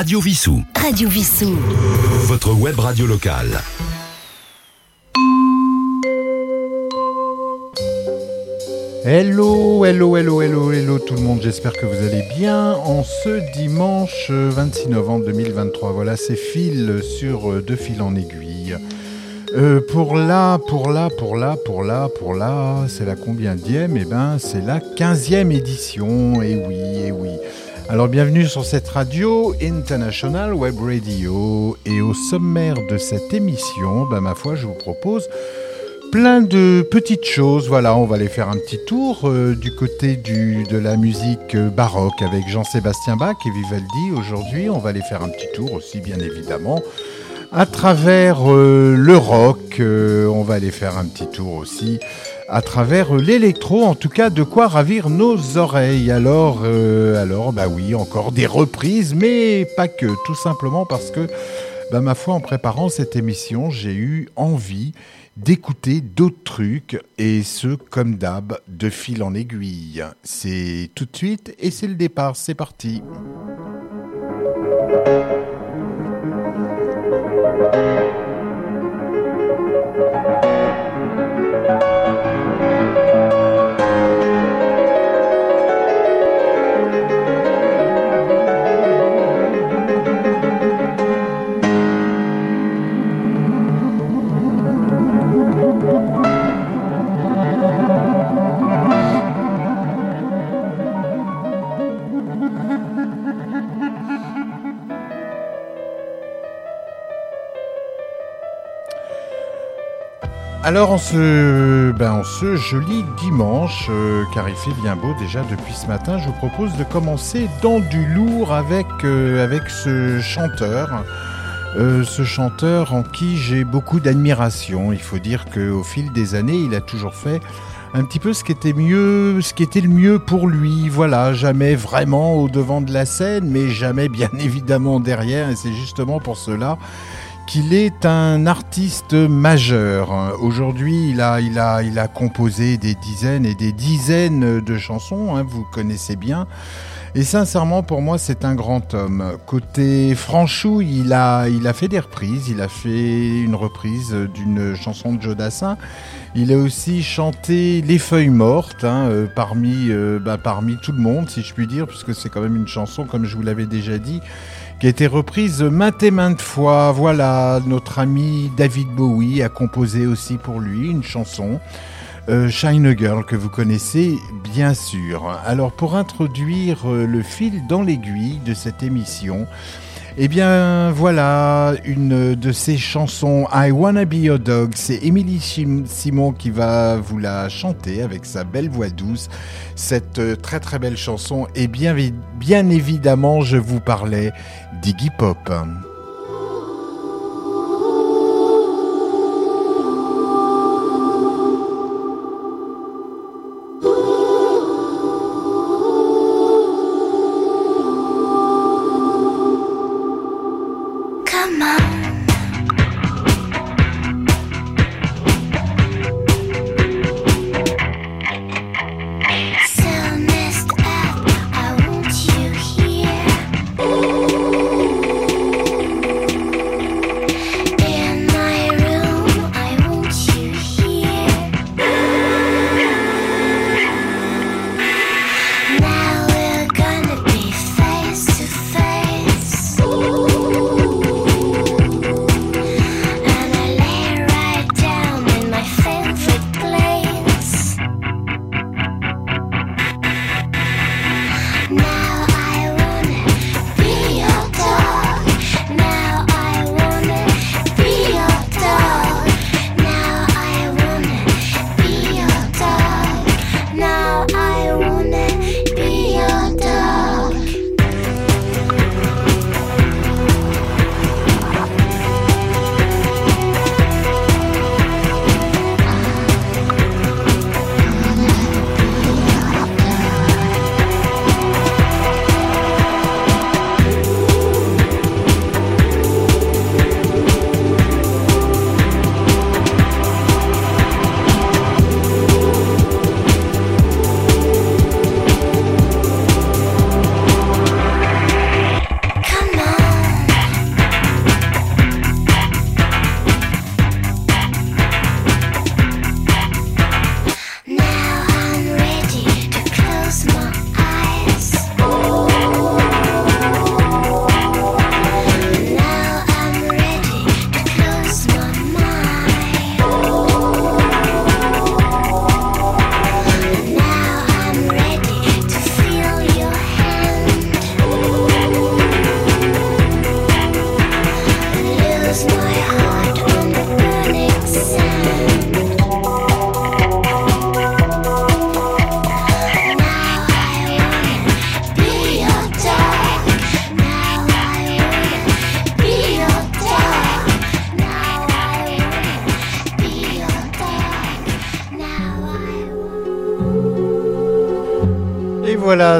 Radio Vissou. Radio Vissou. Votre web radio locale. Hello, hello, hello, hello, hello tout le monde, j'espère que vous allez bien en ce dimanche 26 novembre 2023. Voilà, c'est fil sur euh, deux fils en aiguille. Euh, pour là, pour là, pour là, pour là, pour là, c'est la combien dième Eh ben, c'est la 15e édition. Et oui, et oui. Alors, bienvenue sur cette radio International Web Radio. Et au sommaire de cette émission, ben, ma foi, je vous propose plein de petites choses. Voilà, on va aller faire un petit tour euh, du côté du, de la musique euh, baroque avec Jean-Sébastien Bach et Vivaldi. Aujourd'hui, on va aller faire un petit tour aussi, bien évidemment, à travers euh, le rock. On va aller faire un petit tour aussi à travers euh, l'électro, en tout cas de quoi ravir nos oreilles. Alors, euh, alors, bah oui, encore des reprises, mais pas que, tout simplement parce que, bah ma foi, en préparant cette émission, j'ai eu envie d'écouter d'autres trucs, et ce, comme d'hab, de fil en aiguille. C'est tout de suite, et c'est le départ, c'est parti. Alors en ce, ben, en ce joli dimanche, euh, car il fait bien beau déjà depuis ce matin, je vous propose de commencer dans du lourd avec, euh, ce chanteur. Euh, ce chanteur en qui j'ai beaucoup d'admiration. Il faut dire qu'au fil des années, il a toujours fait un petit peu ce qui mieux, ce qui était le mieux pour lui. Voilà, jamais vraiment au devant de la scène, mais jamais bien évidemment derrière. Et c'est justement pour cela qu'il est un artiste majeur. Aujourd'hui, il a, il, a, il a composé des dizaines et des dizaines de chansons, hein, vous connaissez bien. Et sincèrement, pour moi, c'est un grand homme. Côté Franchou, il a, il a fait des reprises. Il a fait une reprise d'une chanson de Joe Dassin. Il a aussi chanté Les Feuilles Mortes, hein, euh, parmi, euh, bah, parmi tout le monde, si je puis dire, puisque c'est quand même une chanson, comme je vous l'avais déjà dit, qui a été reprise maintes et maintes fois. Voilà, notre ami David Bowie a composé aussi pour lui une chanson. Euh, Shine Girl que vous connaissez bien sûr. Alors pour introduire euh, le fil dans l'aiguille de cette émission, eh bien voilà une de ces chansons I Wanna Be Your Dog. C'est Chim- Simon qui va vous la chanter avec sa belle voix douce. Cette euh, très très belle chanson et bien, bien évidemment je vous parlais d'Iggy Pop.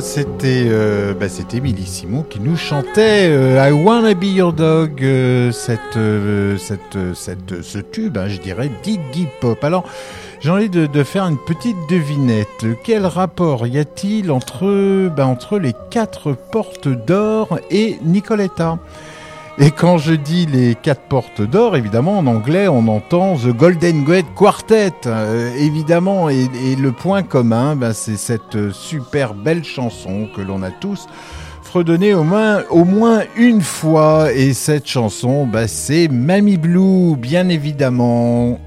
C'était euh, bah, c'était Simon qui nous chantait euh, I Wanna Be Your Dog, euh, cette, euh, cette, cette, ce tube, hein, je dirais, d'Iggy Pop. Alors, j'ai envie de, de, faire une petite devinette. Quel rapport y a-t-il entre, bah, entre les quatre portes d'or et Nicoletta? Et quand je dis les quatre portes d'or, évidemment, en anglais, on entend The Golden Gate Quartet, euh, évidemment. Et, le point commun, ben, c'est cette super belle chanson que l'on a tous fredonné au moins, au moins une fois. Et cette chanson, ben, c'est Mamie Blue, bien évidemment.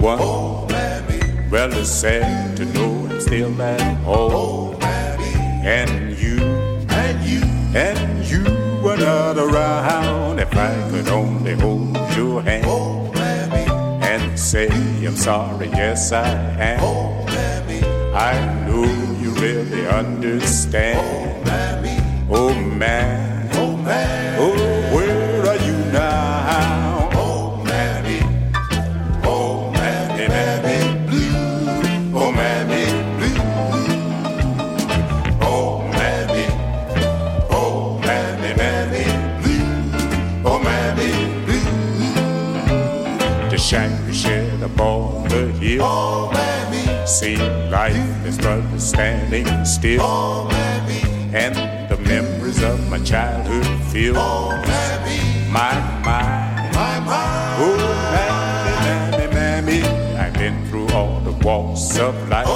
21. Oh, well, it's sad to know I'm still at home. Oh, and you, and you, and you were not around. If I could only hold your hand oh, and say I'm sorry, yes I am. Oh, I know you really understand. Oh man, oh man, oh. Mammy. See life is but standing still. And the memories of my childhood fill. My, mind. Oh, mammy, mammy, mammy. I've been through all the walks of life.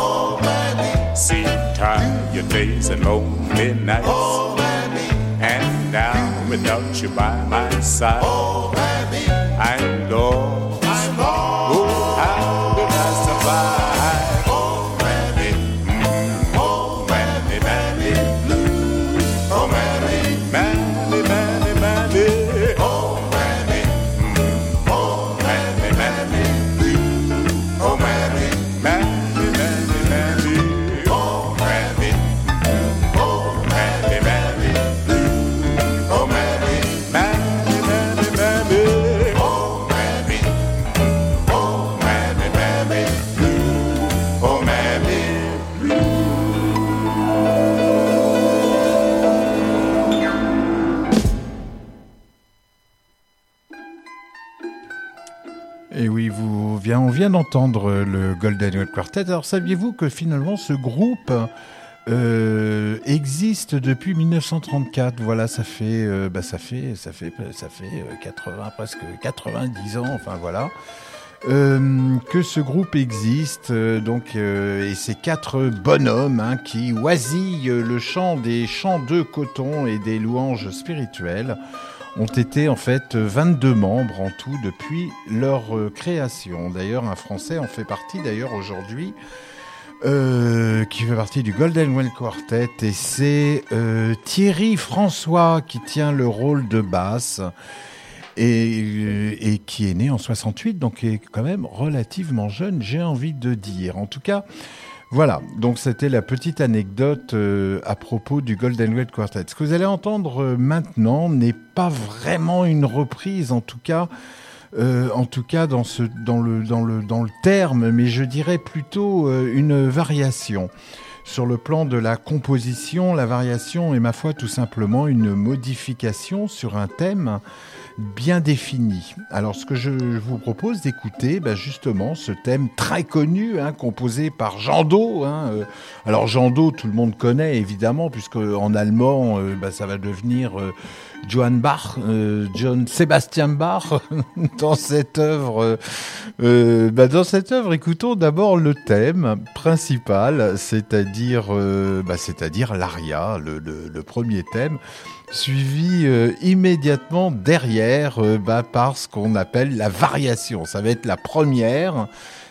Seen tired days and lonely nights. And now without you by my side. I'm lost. Vient d'entendre le Golden Web Quartet. Alors saviez-vous que finalement ce groupe euh, existe depuis 1934 Voilà, ça fait, euh, bah, ça fait, ça fait, ça fait 80, euh, presque 90 ans. Enfin voilà. que ce groupe existe, donc, et ces quatre bonhommes hein, qui oisillent le chant des chants de coton et des louanges spirituelles ont été en fait 22 membres en tout depuis leur euh, création. D'ailleurs, un Français en fait partie d'ailleurs aujourd'hui, euh, qui fait partie du Golden Well Quartet, et c'est euh, Thierry François qui tient le rôle de basse. Et, et, qui est né en 68, donc est quand même relativement jeune, j'ai envie de dire. En tout cas, voilà, donc c'était la petite anecdote euh, à propos du Golden Red Quartet. Ce que vous allez entendre euh, maintenant n'est pas vraiment une reprise, en tout cas, euh, en tout cas dans, dans, le, dans, le, dans le terme, mais je dirais plutôt une variation. Sur le plan de la composition, la variation est ma foi tout simplement une modification sur un thème bien défini. Alors ce que je vous propose d'écouter, bah, justement, ce thème très connu, hein, composé par Jean Do. Hein, euh. alors Jean Do, tout le monde connaît évidemment, puisque en allemand, bah, ça va devenir euh, Johann Bach, John Sebastian Bach, dans cette œuvre. Bah, dans cette œuvre, écoutons d'abord le thème principal, c'est-à-dire, c'est-à-dire l'aria, le premier thème suivi euh, immédiatement derrière euh, bah, par ce qu'on appelle la variation. Ça va être la première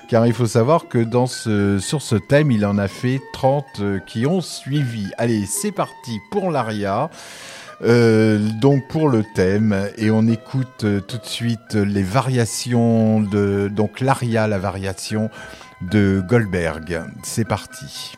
car il faut savoir que dans ce, sur ce thème, il en a fait 30 euh, qui ont suivi. Allez, c'est parti pour l'aria. Euh, donc pour le thème et on écoute euh, tout de suite les variations de donc l'aria la variation de Goldberg. C'est parti.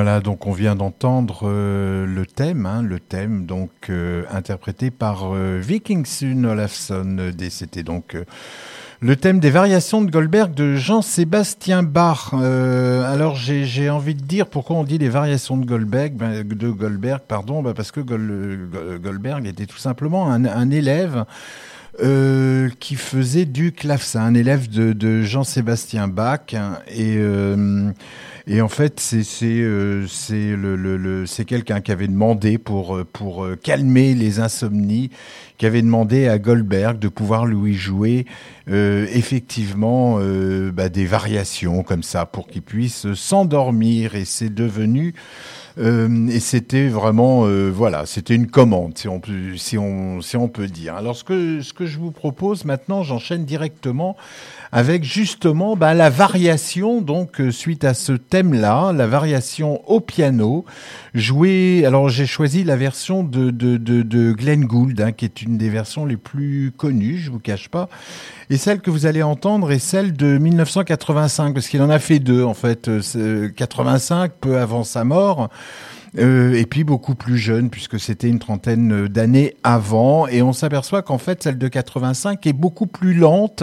Voilà, donc on vient d'entendre euh, le thème, hein, le thème donc euh, interprété par euh, Viking Sun Olafsson. C'était donc le thème des variations de Goldberg de Jean-Sébastien Bach. alors j'ai envie de dire pourquoi on dit les variations de Goldberg, ben, de Goldberg, pardon, ben, parce que Goldberg était tout simplement un, élève euh, qui faisait du clavecin, un élève de, Jean-Sébastien Bach. Hein, et, euh, et en fait, c'est euh, le, le, c'est quelqu'un qui avait demandé pour, pour calmer les insomnies, qui avait demandé à Goldberg de pouvoir lui jouer effectivement bah, des variations comme ça pour qu'il puisse s'endormir. Et c'est devenu euh, et c'était vraiment, euh, voilà, c'était une commande, si on, peut, si, on, si on peut dire. Alors, ce que, ce que je vous propose maintenant, j'enchaîne directement avec justement bah, la variation, donc euh, suite à ce thème-là, la variation au piano, jouée. Alors j'ai choisi la version de, de, de, de Glenn Gould, hein, qui est une des versions les plus connues, je vous cache pas. Et celle que vous allez entendre est celle de 1985, parce qu'il en a fait deux en fait, 85 peu avant sa mort. Euh, et puis beaucoup plus jeune, puisque c'était une trentaine d'années avant. Et on s'aperçoit qu'en fait, celle de 85 est beaucoup plus lente.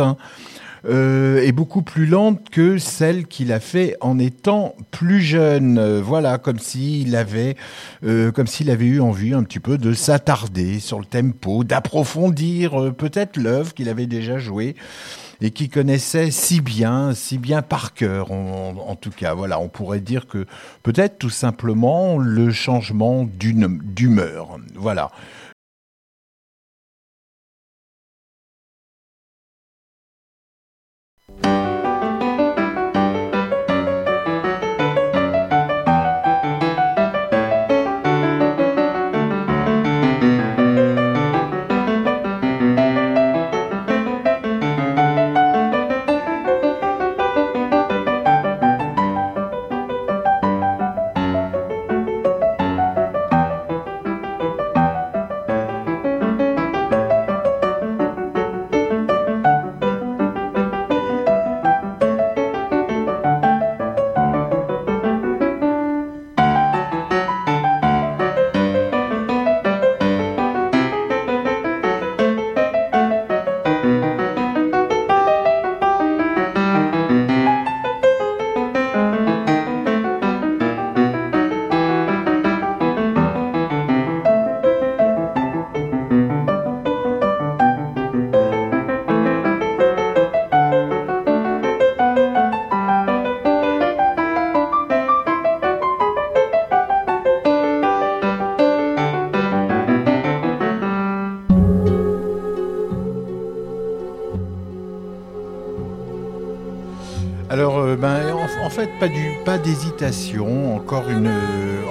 Euh, est beaucoup plus lente que celle qu'il a fait en étant plus jeune. Euh, voilà, comme s'il avait, euh, comme s'il avait eu envie un petit peu de s'attarder sur le tempo, d'approfondir euh, peut-être l'œuvre qu'il avait déjà jouée et qui connaissait si bien, si bien par cœur, en, tout cas. Voilà, on pourrait dire que peut-être tout simplement le changement d'humeur. Voilà. Encore une,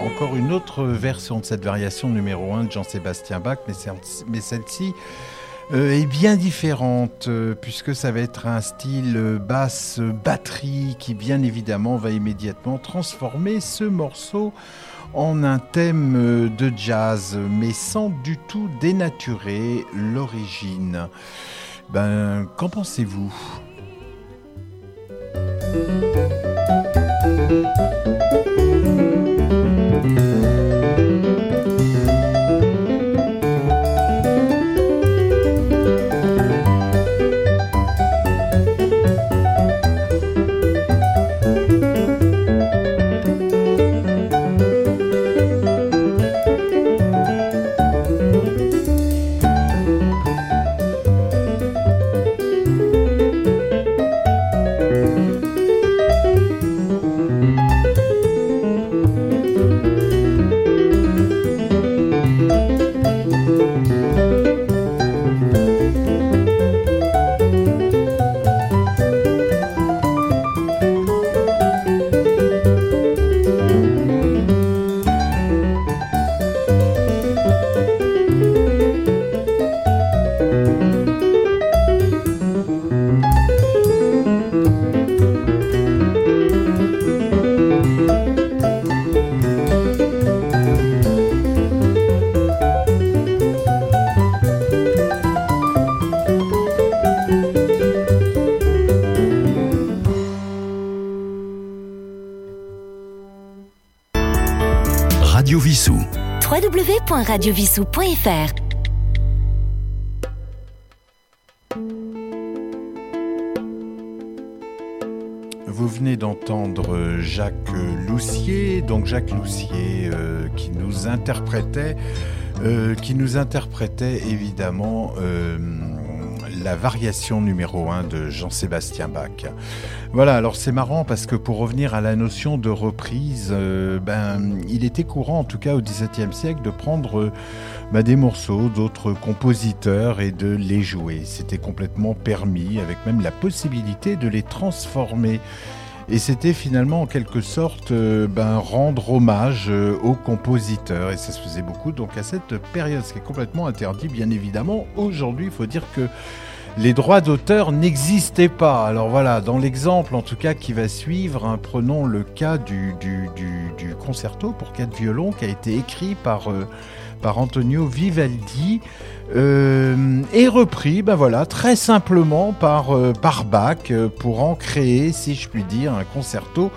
encore une autre version de cette variation numéro 1 de Jean-Sébastien Bach, mais, celle-ci euh, est bien différente, euh, puisque ça va être un style basse batterie qui, bien évidemment, va immédiatement transformer ce morceau en un thème euh, de jazz, mais sans du tout dénaturer l'origine. Ben, qu'en pensez-vous? you www.radiovissou.fr Vous venez d'entendre Jacques Loussier, donc Jacques Loussier euh, qui nous interprétait, euh, qui nous interprétait évidemment euh, la variation numéro 1 de Jean-Sébastien Bach. Voilà, alors c'est marrant parce que pour revenir à la notion de reprise, euh, ben, il était courant, en tout cas au XVIIe siècle, de prendre ben, des morceaux d'autres compositeurs et de les jouer. C'était complètement permis, avec même la possibilité de les transformer. Et c'était finalement en quelque sorte euh, ben, rendre hommage euh, aux compositeurs. Et ça se faisait beaucoup donc à cette période, ce qui est complètement interdit bien évidemment. Aujourd'hui, il faut dire que les droits d'auteur n'existaient pas. Alors voilà, dans l'exemple en tout cas qui va suivre, hein, prenons le cas du, concerto pour quatre violons qui a été écrit par, euh, par Antonio Vivaldi euh, et repris, ben voilà, très simplement par, euh, par Bach euh, pour en créer, si je puis dire, un concerto.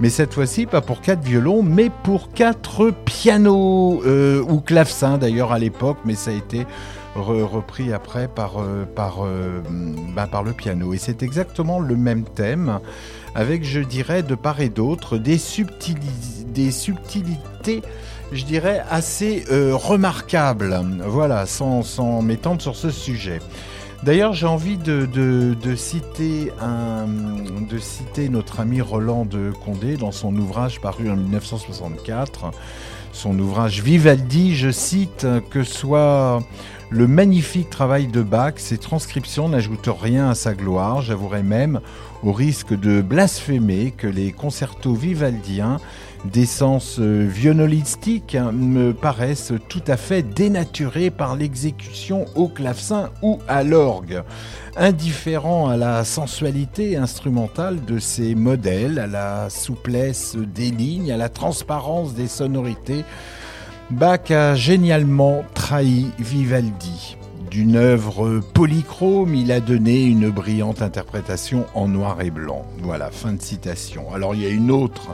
Mais cette fois-ci, pas pour quatre violons, mais pour quatre pianos ou clavecins d'ailleurs à l'époque, mais ça a été repris après par, par, ben, par le piano. Et c'est exactement le même thème, avec, je dirais, de part et d'autre, des, des subtilités je dirais, assez euh, remarquable, voilà, sans, m'étendre sur ce sujet. D'ailleurs, j'ai envie de, de, citer un, de citer notre ami Roland de Condé dans son ouvrage paru en 1964, son ouvrage Vivaldi, je cite, que soit le magnifique travail de Bach, ses transcriptions n'ajoutent rien à sa gloire, j'avouerai même, au risque de blasphémer, que les concertos vivaldiens d'essence euh, violonistique hein, me paraissent tout à fait dénaturés par l'exécution au clavecin ou à l'orgue. Indifférent à la sensualité instrumentale de ces modèles, à la souplesse des lignes, à la transparence des sonorités, Bach a génialement trahi Vivaldi. D'une œuvre polychrome, il a donné une brillante interprétation en noir et blanc. Voilà, fin de citation. Alors il y a une autre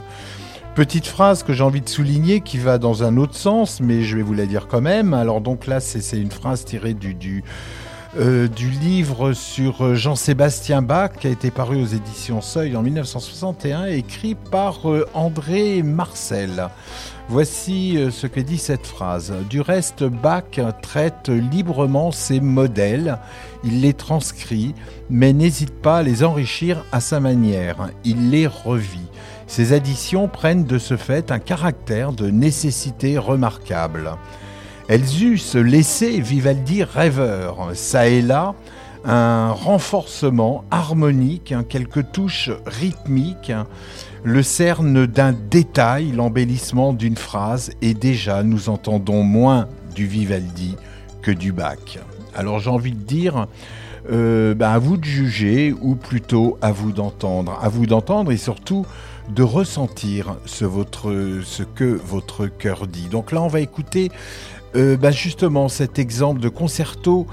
Petite phrase que j'ai envie de souligner qui va dans un autre sens, mais je vais vous la dire quand même. Alors donc là, c'est une phrase tirée du, euh, livre sur Jean-Sébastien Bach qui a été paru aux éditions Seuil en 1961, écrit par euh, André Marcel. Voici euh, ce que dit cette phrase. Du reste, Bach traite librement ses modèles, il les transcrit, mais n'hésite pas à les enrichir à sa manière. Il les revit. Ces additions prennent de ce fait un caractère de nécessité remarquable. Elles eussent laissé Vivaldi rêveur, ça et là, un renforcement harmonique, quelques touches rythmiques, le cerne d'un détail, l'embellissement d'une phrase, et déjà nous entendons moins du Vivaldi que du Bach. Alors j'ai envie de dire, euh, ben, à vous de juger, ou plutôt à vous d'entendre. À vous d'entendre et surtout de ressentir ce, que votre cœur dit. Donc là, on va écouter euh, bah, justement cet exemple de concerto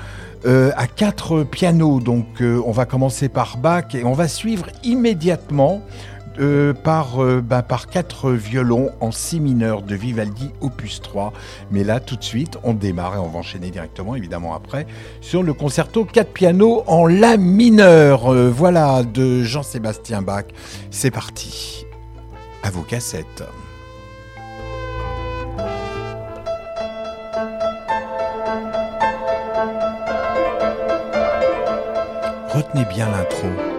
euh, à quatre pianos. Donc euh, on va commencer par Bach et on va suivre immédiatement par, bah, par quatre violons en si mineur de Vivaldi opus 3. Mais là tout de suite on démarre et on va enchaîner directement évidemment après sur le concerto quatre pianos en la mineur. voilà de Jean-Sébastien Bach. C'est parti à vos cassettes. Retenez bien l'intro.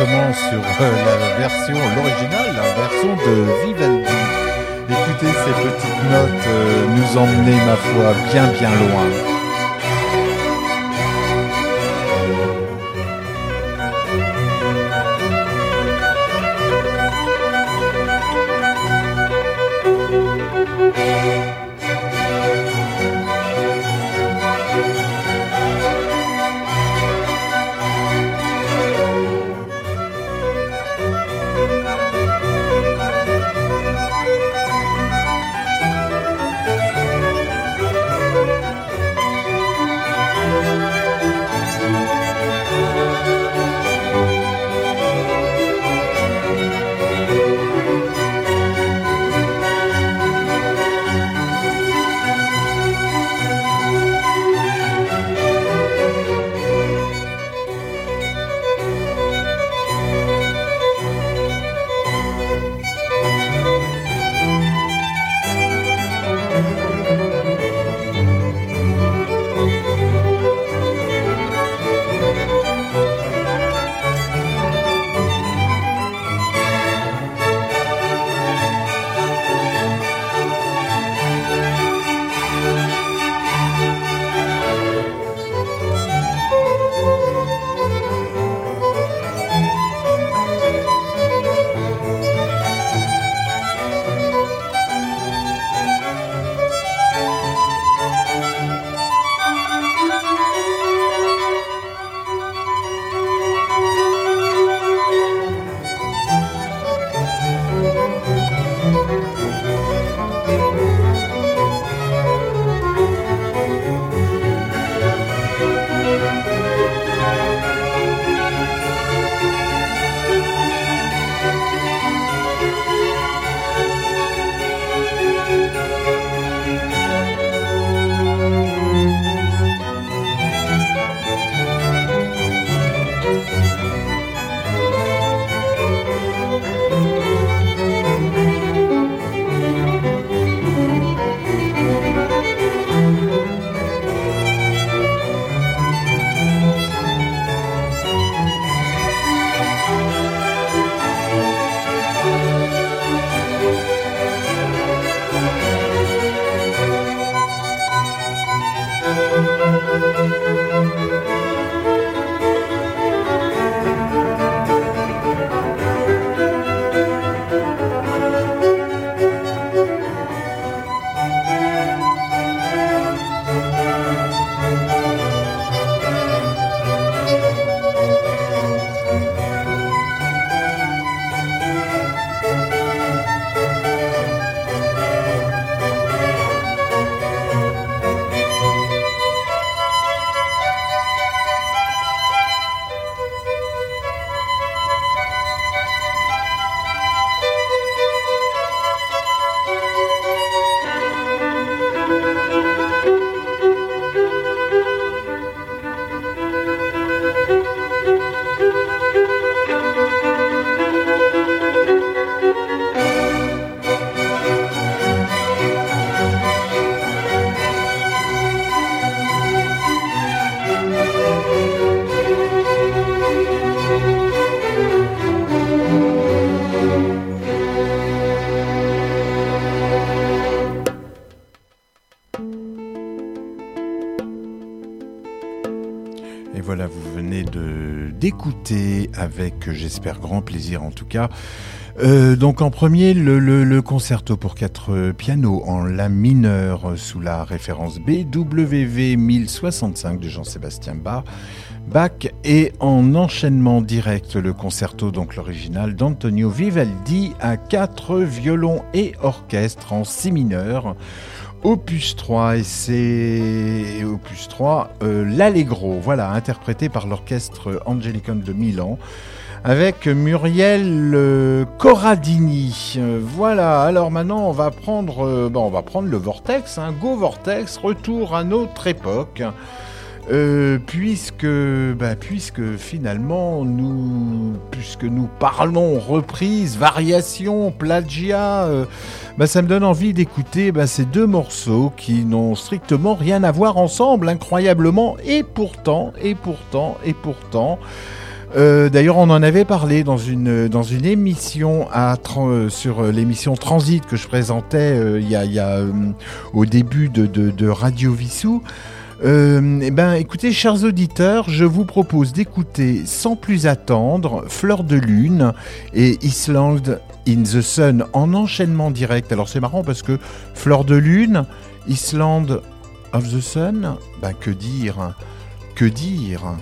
Sur euh, la version, l'original, la version de Vivaldi. Écoutez ces petites notes euh, nous emmener, ma foi, bien bien loin. Avec, j'espère, grand plaisir en tout cas. Euh, donc en premier, le, concerto pour quatre pianos en La mineur sous la référence BWV 1065 de Jean-Sébastien Bach. Bach et en enchaînement direct le concerto, donc l'original d'Antonio Vivaldi à quatre violons et orchestre en si mineur opus 3 et c'est opus 3 euh, l'Allegro voilà interprété par l'orchestre Angelicon de Milan avec Muriel euh, Corradini. Voilà alors maintenant on va prendre euh, bon, on va prendre le Vortex hein, Go Vortex retour à notre époque euh, puisque, bah, puisque finalement nous, puisque nous parlons reprise, variation, plagiat, euh, bah, ça me donne envie d'écouter bah, ces deux morceaux qui n'ont strictement rien à voir ensemble, incroyablement, et pourtant, et pourtant, et pourtant. Euh, d'ailleurs, on en avait parlé dans une, dans une émission à, sur l'émission Transit que je présentais il y a, au début de, de, de Radio Vissou. Euh, eh ben, écoutez, chers auditeurs, je vous propose d'écouter sans plus attendre Fleur de Lune et Island in the Sun en enchaînement direct. Alors c'est marrant parce que Fleur de Lune, Island of the Sun, ben que dire Que dire?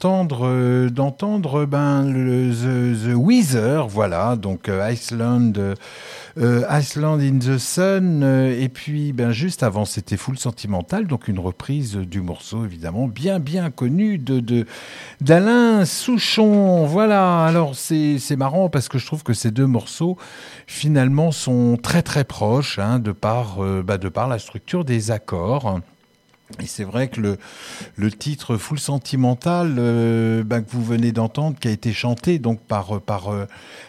D'entendre d'entendre ben le The, The Weezer, voilà, donc Iceland euh, Iceland in the Sun, euh, et puis ben, juste avant c'était Full Sentimental, donc une reprise du morceau évidemment bien bien connu de d'Alain Souchon. Voilà, alors c'est marrant parce que je trouve que ces deux morceaux finalement sont très très proches hein, de, par, euh, bah, de par la structure des accords. Et c'est vrai que le, le titre Full Sentimental euh, ben, que vous venez d'entendre, qui a été chanté donc par, par, euh,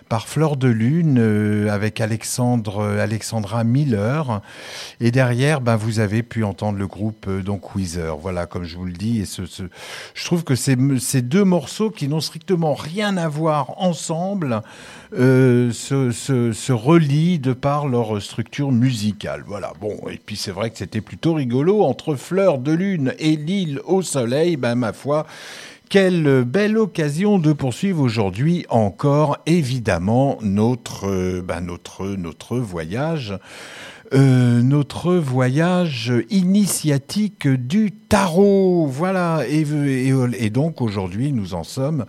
par Fleur de Lune euh, avec Alexandre, Alexandra Miller. Et derrière, ben, vous avez pu entendre le groupe donc Weezer. Voilà, comme je vous le dis. Et ce, ce je trouve que ces, ces deux morceaux qui n'ont strictement rien à voir ensemble se, se, se, relient de par leur structure musicale. Voilà. Bon, et puis c'est vrai que c'était plutôt rigolo entre Fleur de lune et l'île au soleil, ben ma foi, quelle belle occasion de poursuivre aujourd'hui encore évidemment notre, euh, ben notre, notre voyage. Euh, notre voyage initiatique du tarot. Voilà, et, et, donc aujourd'hui nous en sommes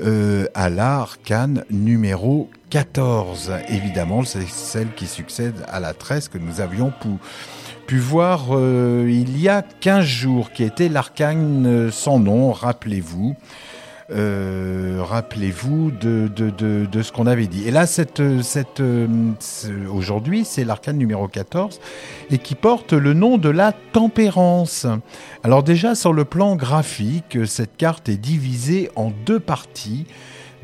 euh, à l'arcane numéro 14. Évidemment, c'est celle qui succède à la 13 que nous avions pour pu voir euh, il y a 15 jours, qui était l'arcane sans nom, rappelez-vous. Euh, rappelez-vous de, de, de, de, ce qu'on avait dit. Et là, cette, cette, euh, aujourd'hui, c'est l'arcane numéro 14 et qui porte le nom de la tempérance. Alors déjà, sur le plan graphique, cette carte est divisée en deux parties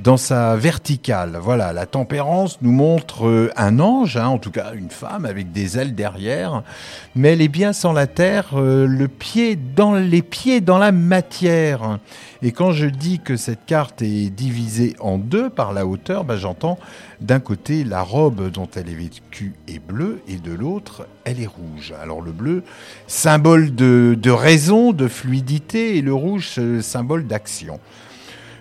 dans sa verticale. Voilà, la tempérance nous montre euh, un ange, hein, en tout cas une femme avec des ailes derrière, mais elle est bien sans la terre, euh, le pied dans les pieds dans la matière. Et quand je dis que cette carte est divisée en deux par la hauteur, bah, j'entends d'un côté la robe dont elle est vêtue est bleue et de l'autre elle est rouge. Alors le bleu, symbole de, de raison, de fluidité, et le rouge, symbole d'action.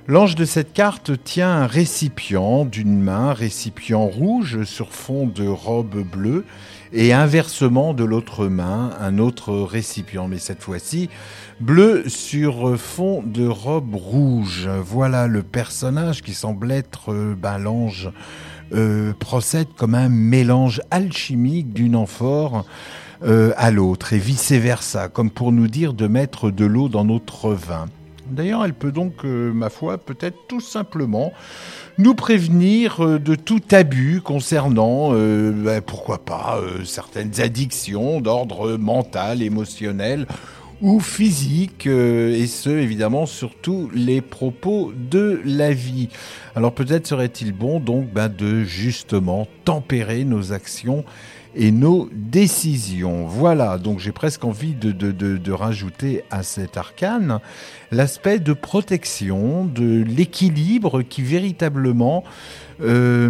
L'ange de cette carte tient un récipient d'une main, récipient rouge sur fond de robe bleue, et inversement de l'autre main, un autre récipient, mais cette fois-ci bleu sur fond de robe rouge. Voilà le personnage qui semble être euh, ben, l'ange. Euh, procède comme un mélange alchimique d'une amphore euh, à l'autre et vice-versa, comme pour nous dire de mettre de l'eau dans notre vin. D'ailleurs, elle peut donc, euh, ma foi, peut-être tout simplement nous prévenir euh, de tout abus concernant, euh, ben, pourquoi pas, certaines addictions d'ordre mental, émotionnel ou physique, et ce, évidemment, surtout les propos de la vie. Alors peut-être serait-il bon donc ben, de justement tempérer nos actions et nos décisions. Voilà, donc j'ai presque envie de, de, de, rajouter à cet arcane l'aspect de protection, de l'équilibre qui véritablement, euh,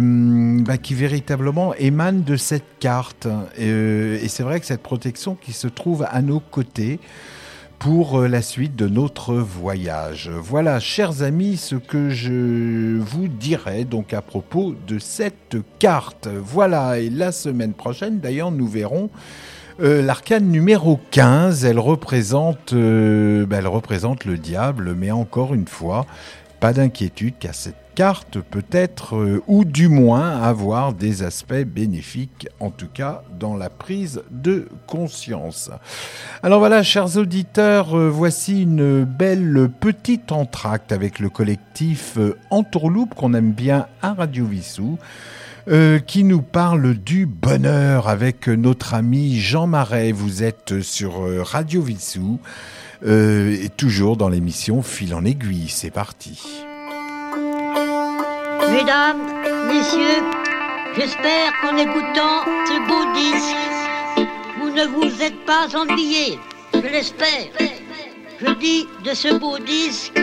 bah, qui véritablement émane de cette carte. Euh, et c'est vrai que cette protection qui se trouve à nos côtés, pour euh, la suite de notre voyage. Voilà, chers amis, ce que je vous dirai donc à propos de cette carte. Voilà, et la semaine prochaine, d'ailleurs, nous verrons euh, l'arcane numéro 15. Elle représente, euh, ben, elle représente le diable, mais encore une fois, pas d'inquiétude car cette carte peut être, euh, ou du moins avoir des aspects bénéfiques, en tout cas dans la prise de conscience. Alors voilà, chers auditeurs, euh, voici une belle petite entracte avec le collectif euh, Entourloupe qu'on aime bien à Radio Vissou. qui nous parle du bonheur avec notre ami Jean Marais. Vous êtes sur Radio Vissou toujours dans l'émission Fil en aiguille. C'est parti. Mesdames, messieurs, j'espère qu'en écoutant ce beau disque, vous ne vous êtes pas ennuyés. Je l'espère. Je dis de ce beau disque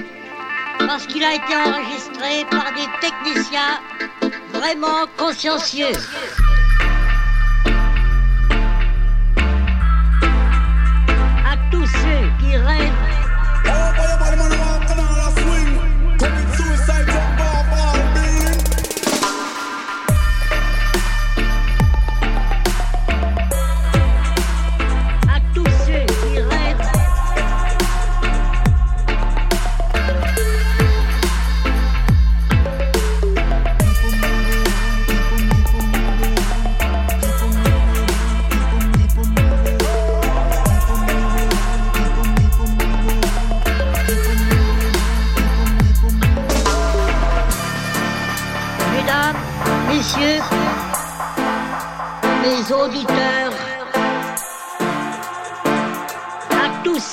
parce qu'il a été enregistré par des techniciens vraiment consciencieux. À tous ceux qui rêvent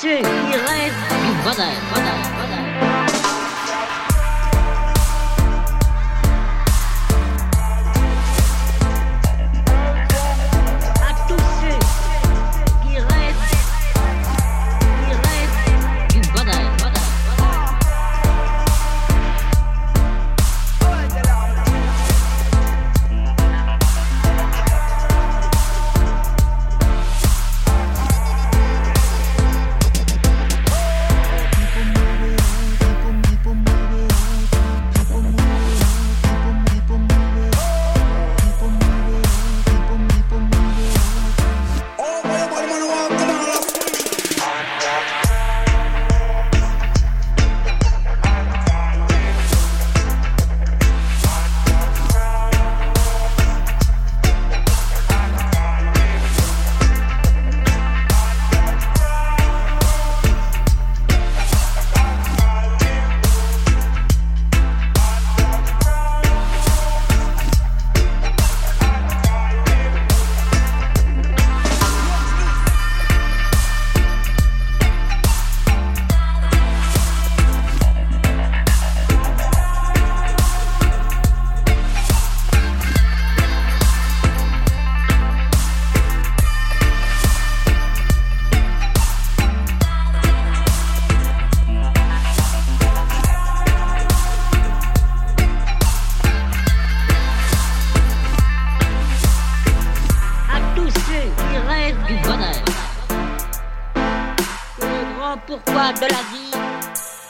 à tous ceux qui rêvent du bonheur, de la vie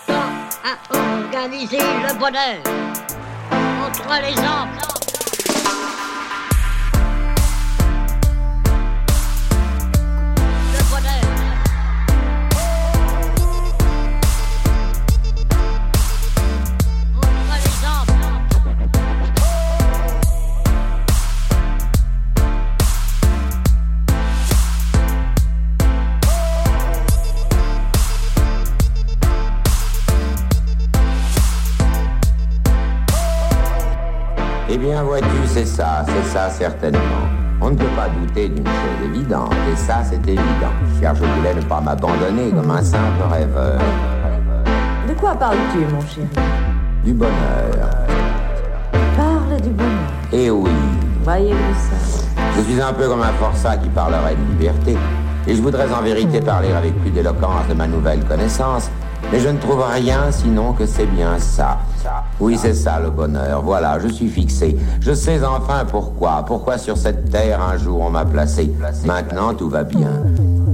tend à organiser le bonheur entre les hommes. Ça, certainement. On ne peut pas douter d'une chose évidente, et ça c'est évident, car je voulais ne pas m'abandonner comme un simple rêveur. De quoi parles-tu, mon chéri? Du bonheur. Parle du bonheur. Eh oui, Voyez-vous ça? Je suis un peu comme un forçat qui parlerait de liberté, et je voudrais en vérité parler avec plus d'éloquence de ma nouvelle connaissance, mais je ne trouve rien sinon que c'est bien ça. Oui, c'est ça le bonheur. Voilà, je suis fixé. Je sais enfin pourquoi. Pourquoi sur cette terre un jour on m'a placé. Maintenant tout va bien.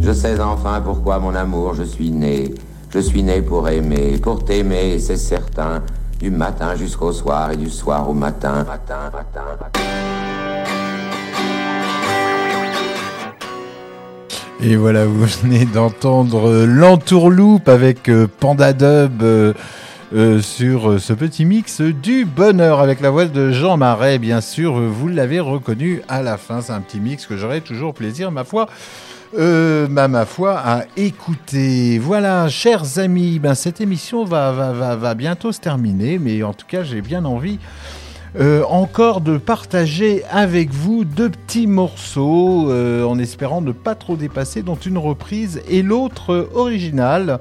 Je sais enfin pourquoi mon amour je suis né. Je suis né pour aimer, pour t'aimer, c'est certain. Du matin jusqu'au soir et du soir au matin. matin. Et voilà, vous venez d'entendre l'entourloupe avec euh, Panda Dub euh, euh, sur ce petit mix du bonheur avec la voix de Jean Marais, bien sûr, vous l'avez reconnu à la fin. C'est un petit mix que j'aurai toujours plaisir, ma foi. Ma foi, à écouter. Voilà, chers amis, ben, cette émission va, va, va bientôt se terminer, mais en tout cas, j'ai bien envie euh, encore de partager avec vous deux petits morceaux euh, en espérant ne pas trop dépasser, dont une reprise et l'autre originale.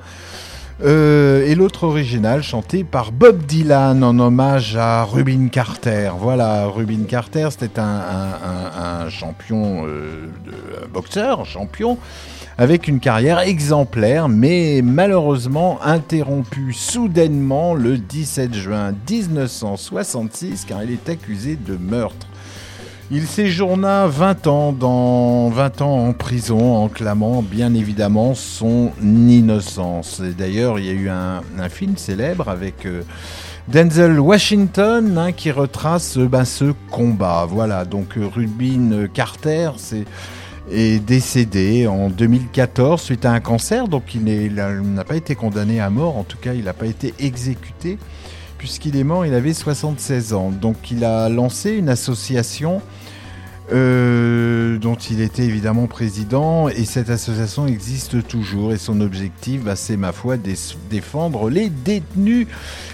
Euh, et l'autre original chanté par Bob Dylan en hommage à Rubin Carter. Voilà, Rubin Carter, c'était un, un- un- un champion boxeur, champion, avec une carrière exemplaire, mais malheureusement interrompue soudainement le 17 juin 1966, car il est accusé de meurtre. Il séjourna 20 ans, dans, 20 ans en prison en clamant bien évidemment son innocence. D'ailleurs, il y a eu un, film célèbre avec euh, Denzel Washington hein, qui retrace ben, ce combat. Voilà, donc euh, Rubin Carter c'est, est décédé en 2014 suite à un cancer, donc il n'a pas été condamné à mort, en tout cas il n'a pas été exécuté puisqu'il est mort, il avait 76 ans. Donc il a lancé une association euh, dont il était évidemment président. Et cette association existe toujours. Et son objectif, bah, c'est ma foi, dé- défendre les détenus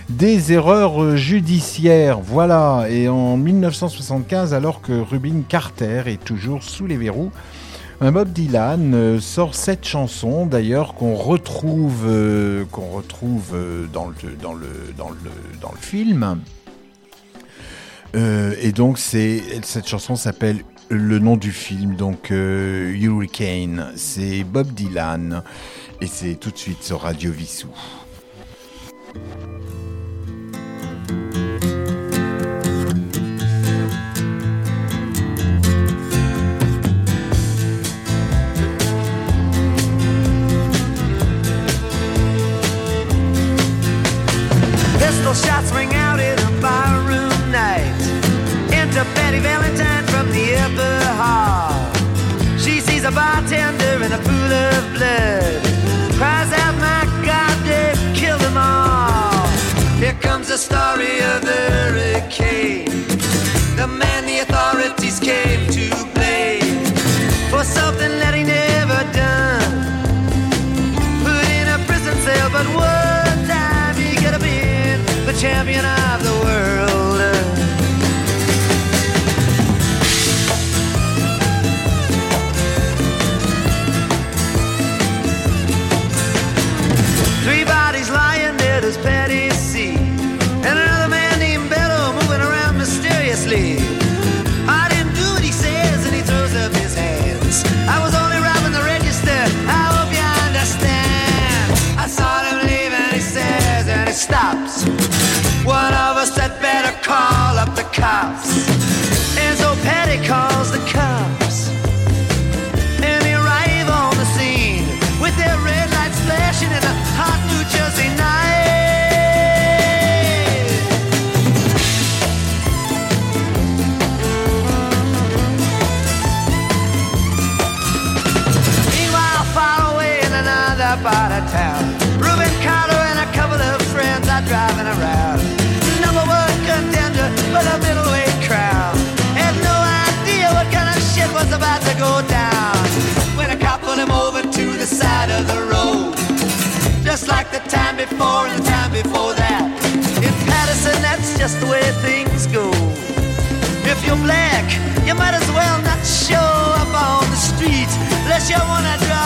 des erreurs judiciaires. Voilà. Et en 1975, alors que Rubin Carter est toujours sous les verrous, Bob Dylan euh, sort cette chanson, d'ailleurs qu'on retrouve, dans, le, film. Euh, et donc cette chanson s'appelle le nom du film, donc euh, Hurricane. C'est Bob Dylan et c'est tout de suite sur Radio Vissou. Before that. In Patterson, that's just the way things go. If you're black, you might as well not show up on the street unless you wanna draw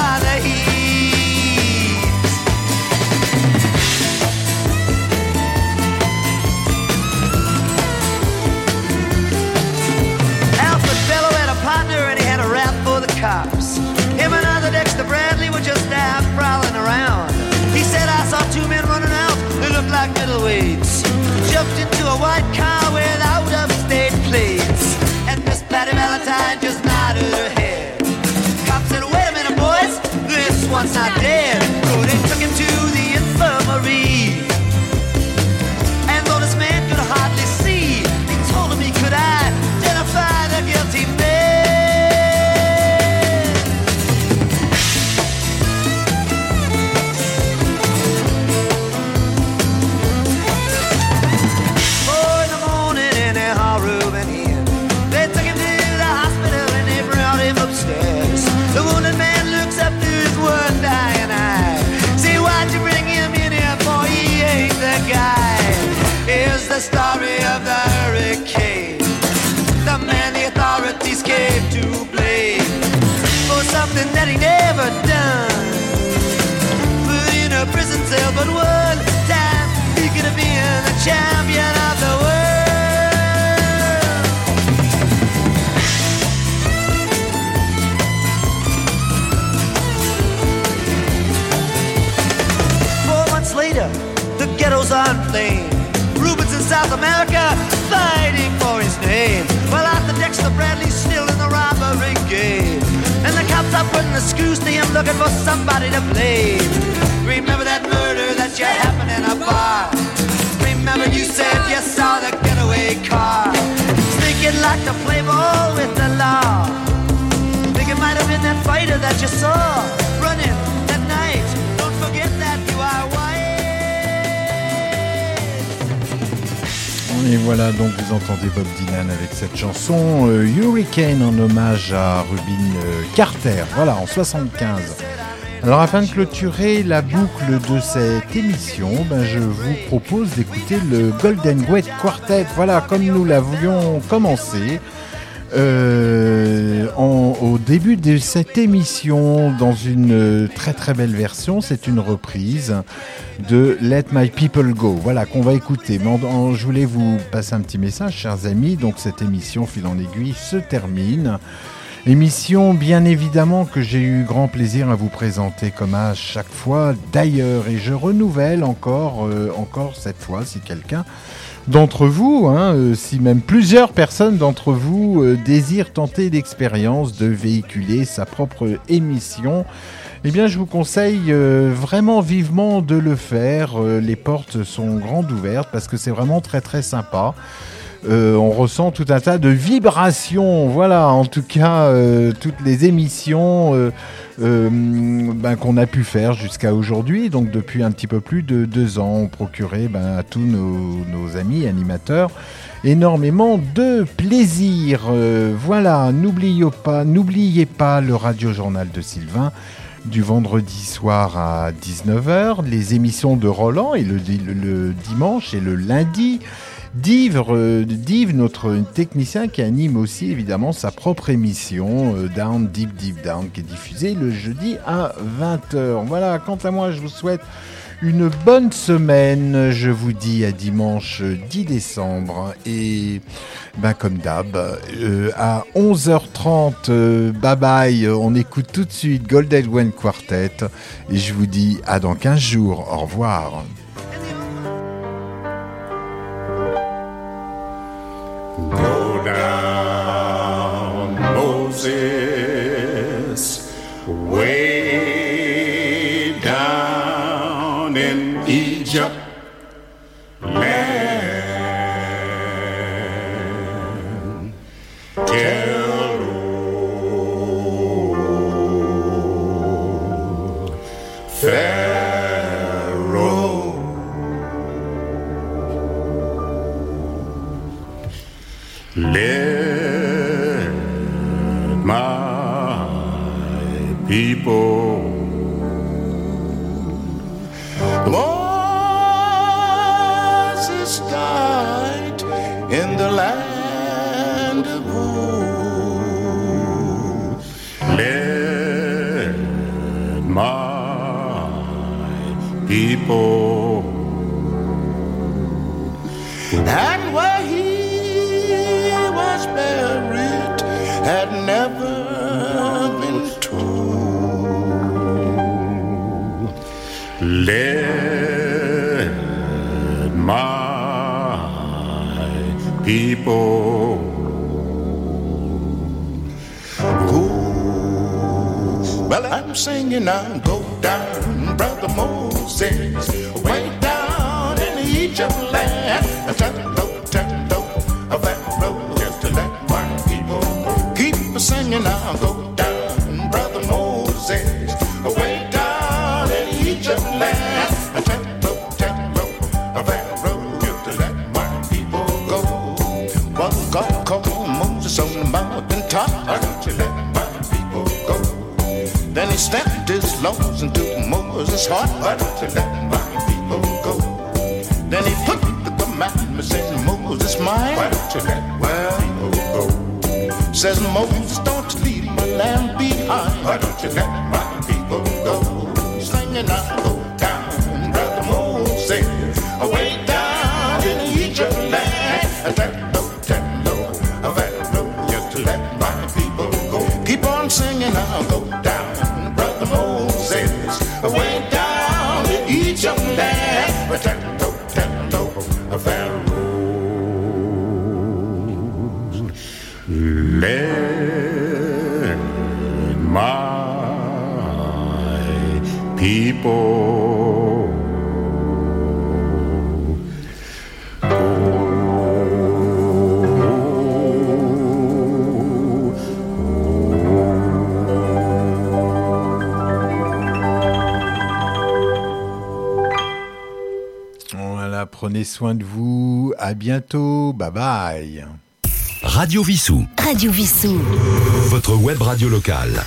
Valentine just nodded her head. Cop said, wait a minute, boys, this one's not dead. South America fighting for his name. Well, Arthur Dexter Bradley's still in the robbery game. And the cops are putting the screws to him looking for somebody to blame. Remember that murder that you happened in a bar? Remember you said you saw the getaway car? Think you'd like to play ball with the law? Think it might have been that fighter that you saw running Et voilà, donc vous entendez Bob Dylan avec cette chanson euh, Hurricane en hommage à Rubin euh, Carter, voilà, en 75. Alors afin de clôturer la boucle de cette émission, ben, je vous propose d'écouter le Golden Wet Quartet, voilà, comme nous l'avions commencé. Euh, au début de cette émission, dans une très très belle version, c'est une reprise de Let My People Go. Voilà qu'on va écouter. Mais je voulais vous passer un petit message, chers amis. Donc cette émission Fil en aiguille se termine. Émission bien évidemment que j'ai eu grand plaisir à vous présenter comme à chaque fois d'ailleurs et je renouvelle encore, euh, encore cette fois si quelqu'un d'entre vous, hein, euh, si même plusieurs personnes d'entre vous euh, désirent tenter l'expérience de véhiculer sa propre émission, eh bien je vous conseille euh, vraiment vivement de le faire. les portes sont grandes ouvertes parce que c'est vraiment très très sympa. On ressent tout un tas de vibrations. Voilà, en tout cas, toutes les émissions euh, ben, qu'on a pu faire jusqu'à aujourd'hui. Donc depuis un petit peu plus de deux ans, on procurait ben, à tous nos, amis animateurs énormément de plaisir. Euh, voilà, n'oubliez pas, n'oubliez pas le radio journal de Sylvain du vendredi soir à 19h, les émissions de Roland et le dimanche et le lundi. Euh, Div, notre technicien qui anime aussi évidemment sa propre émission euh, Down Deep Deep Down qui est diffusée le jeudi à 20h. Voilà, quant à moi je vous souhaite une bonne semaine. Je vous dis à dimanche 10 décembre et ben comme d'hab euh, à 11h30 bye bye. On écoute tout de suite Golden One Quartet et je vous dis à dans 15 jours. Au revoir. People go. Well, I'm singing now, go down, brother Moses, way down in Egypt land. Stamped his laws into Moses' heart. Don't you let my people go? Then he put the commandments in Moses' mind. Don't you let my people go? Says Moses, don't leave my land behind. Don't you let my people go? Singing out, Prenez soin de vous. À bientôt. Bye bye. Radio Vissou. Radio Vissou. Votre web radio locale.